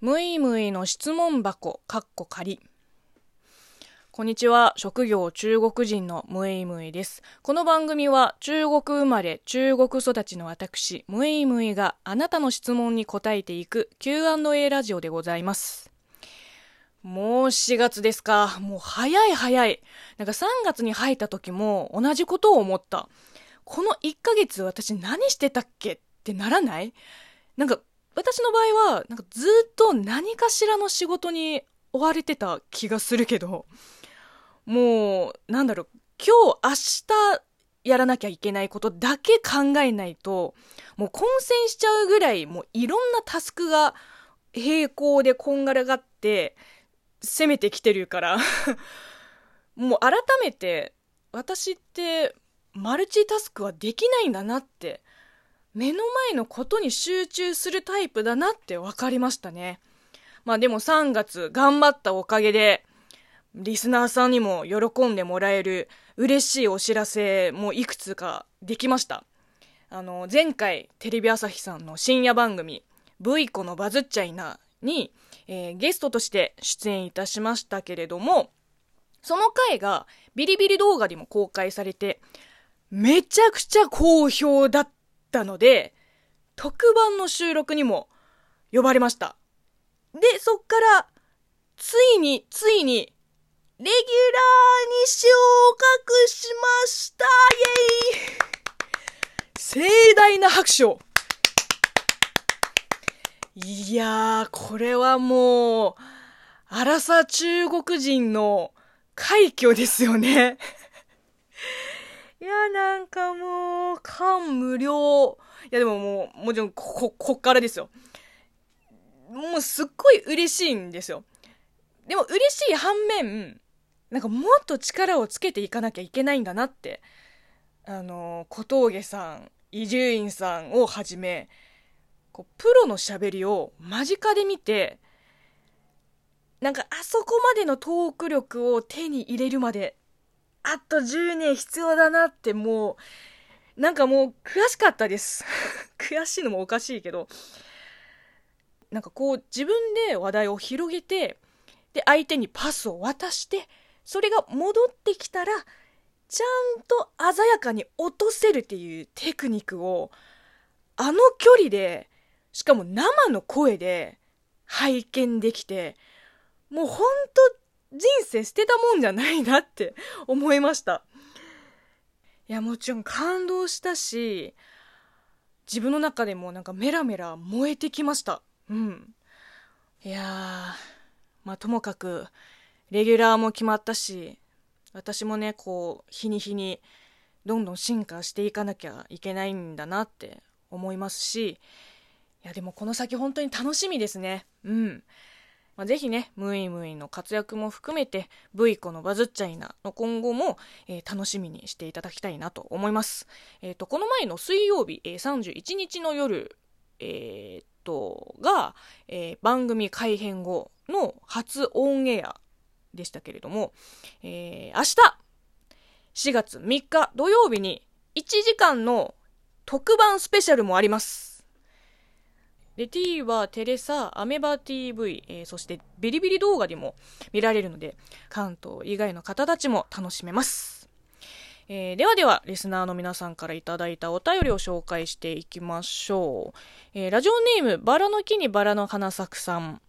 むいむいの質問箱、かっこ仮。こんにちは。職業中国人のムイムイです。この番組は中国生まれ、中国育ちの私、ムイムイがあなたの質問に答えていく Q&A ラジオでございます。もう4月ですか。もう早い早い。なんか3月に入った時も同じことを思った。この1ヶ月私何してたっけってならない？なんか私の場合は、なんかずっと何かしらの仕事に追われてた気がするけど、もう、なんだろう、今日、明日やらなきゃいけないことだけ考えないと、もう混戦しちゃうぐらい、もういろんなタスクが並行でこんがらがって、攻めてきてるから もう改めて、私ってマルチタスクはできないんだなって目の前のことに集中するタイプだなって分かりましたね。まあでも3月頑張ったおかげで、リスナーさんにも喜んでもらえる嬉しいお知らせもいくつかできました。あの、前回テレビ朝日さんの深夜番組、ブイコのバズっちゃいなに、えー、ゲストとして出演いたしましたけれども、その回がビリビリ動画でも公開されて、めちゃくちゃ好評だったったので、特番の収録にも呼ばれました。で、そっから、ついに、ついに、レギュラーに昇格しました。イェイ。盛大な拍手を。いやー、これはもう、荒さ中国人の快挙ですよね。いや、なんかもう、感無量。いや、でももう、もちろん、こ、こ、っからですよ。もうすっごい嬉しいんですよ。でも嬉しい反面、なんかもっと力をつけていかなきゃいけないんだなって、あの、小峠さん、伊集院さんをはじめ、こう、プロの喋りを間近で見て、なんかあそこまでのトーク力を手に入れるまであと10年必要だなってもう、なんかもう悔しかったです。悔しいのもおかしいけど、なんかこう自分で話題を広げて、で、相手にパスを渡して、それが戻ってきたら、ちゃんと鮮やかに落とせるっていうテクニックを、あの距離で、しかも生の声で拝見できて、もうほんと人生捨てたもんじゃないなって 思いました。いや、もちろん感動したし、自分の中でもなんかメラメラ燃えてきました。うん。いやー、まあともかく、レギュラーも決まったし、私もね、こう、日に日にどんどん進化していかなきゃいけないんだなって思いますし、いやでもこの先本当に楽しみですね。うん。まあ、ぜひね、ムイムイの活躍も含めて、ブイコのバズっちゃいなの今後も、えー、楽しみにしていただきたいなと思います。えっ、ー、と、この前の水曜日、えー、31日の夜、えー、っと、が、え番組改編後の初オンエアでしたけれども、え明日、4月3日土曜日に1時間の特番スペシャルもあります。で、T はテレサ、アメバ TV、えー、そしてビリビリ動画でも見られるので、関東以外の方たちも楽しめます。えー、ではでは、リスナーの皆さんからいただいたお便りを紹介していきましょう。えー、ラジオネーム、バラの木にバラの花咲くさん。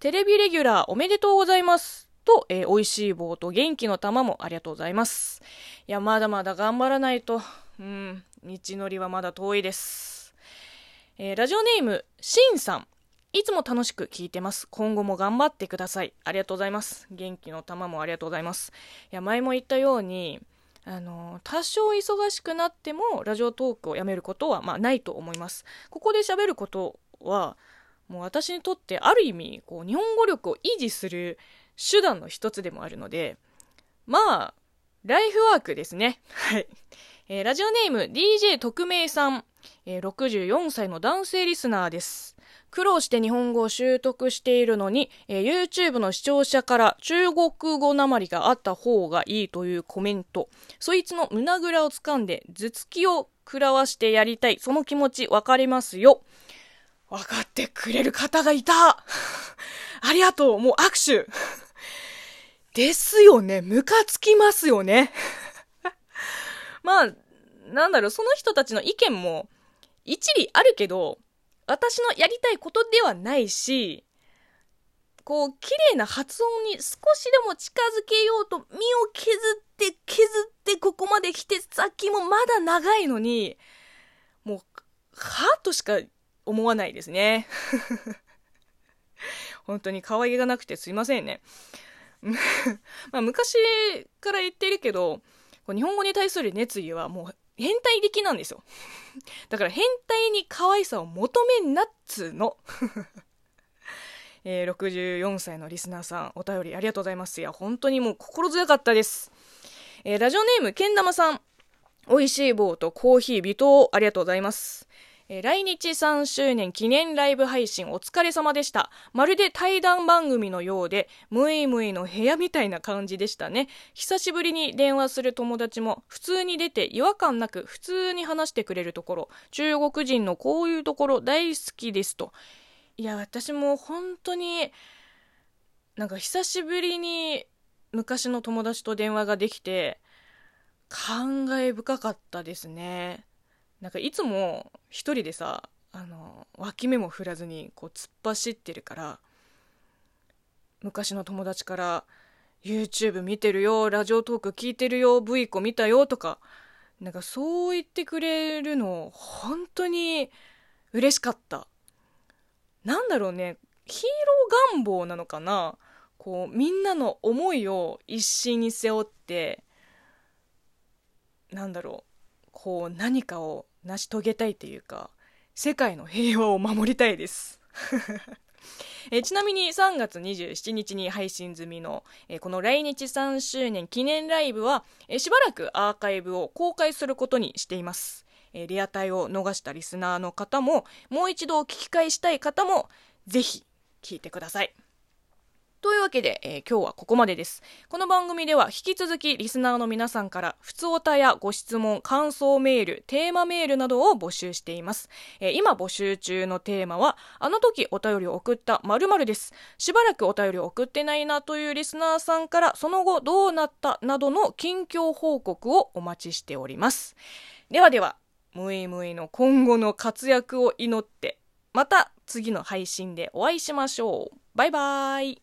テレビレギュラーおめでとうございます。と、えー、美味しい棒と元気の玉もありがとうございます。いや、まだまだ頑張らないと、うん、道のりはまだ遠いです。えー、ラジオネーム、しんさん。いつも楽しく聞いてます。今後も頑張ってください。ありがとうございます。元気の玉もありがとうございます。いや、前も言ったように、あの、多少忙しくなっても、ラジオトークをやめることは、まあ、ないと思います。ここで喋ることは、もう私にとってある意味、こう、日本語力を維持する手段の一つでもあるので、まあ、ライフワークですね。はい。えー、ラジオネーム DJ 特命さん。えー、64歳の男性リスナーです。苦労して日本語を習得しているのに、えー、YouTube の視聴者から中国語なまりがあった方がいいというコメント。そいつの胸ぐらを掴んで頭突きを食らわしてやりたい。その気持ちわかりますよ。わかってくれる方がいた ありがとうもう握手ですよね。ムカつきますよね。まあ、なんだろう、その人たちの意見も一理あるけど、私のやりたいことではないし、こう、綺麗な発音に少しでも近づけようと身を削って削ってここまで来て先もまだ長いのに、もう、はぁとしか思わないですね。本当に可愛げがなくてすいませんね。まあ昔から言ってるけど、日本語に対する熱意はもう変態的なんですよ。だから変態に可愛さを求めんなっつーの。えー、64歳のリスナーさん、お便りありがとうございます。いや、本当にもう心強かったです。えー、ラジオネーム、けん玉さん。美味しい棒とコーヒー微糖ありがとうございます。えー、来日3周年記念ライブ配信お疲れ様でした。まるで対談番組のようで、むいむいの部屋みたいな感じでしたね。久しぶりに電話する友達も普通に出て違和感なく普通に話してくれるところ、中国人のこういうところ大好きですと。いや、私も本当に、なんか久しぶりに昔の友達と電話ができて、感慨深かったですね。なんかいつも一人でさあの脇目も振らずにこう突っ走ってるから昔の友達から「YouTube 見てるよラジオトーク聞いてるよ V 子見たよ」とかなんかそう言ってくれるの本当に嬉しかった。なんだろうねヒーロー願望なのかなこうみんなの思いを一心に背負ってなんだろう。こう何かを成し遂げたいというか世界の平和を守りたいです えちなみに3月27日に配信済みの、えこの来日3周年記念ライブは、えしばらくアーカイブを公開することにしています。えリアタイを逃したリスナーの方も、もう一度聞き返したい方も、ぜひ聞いてください。というわけで、えー、今日はここまでです。この番組では引き続きリスナーの皆さんから、普通おたやご質問、感想メール、テーマメールなどを募集しています。えー、今募集中のテーマは、あの時お便りを送った〇〇です。しばらくお便りを送ってないなというリスナーさんから、その後どうなったなどの近況報告をお待ちしております。ではでは、むいむいの今後の活躍を祈って、また次の配信でお会いしましょう。バイバーイ。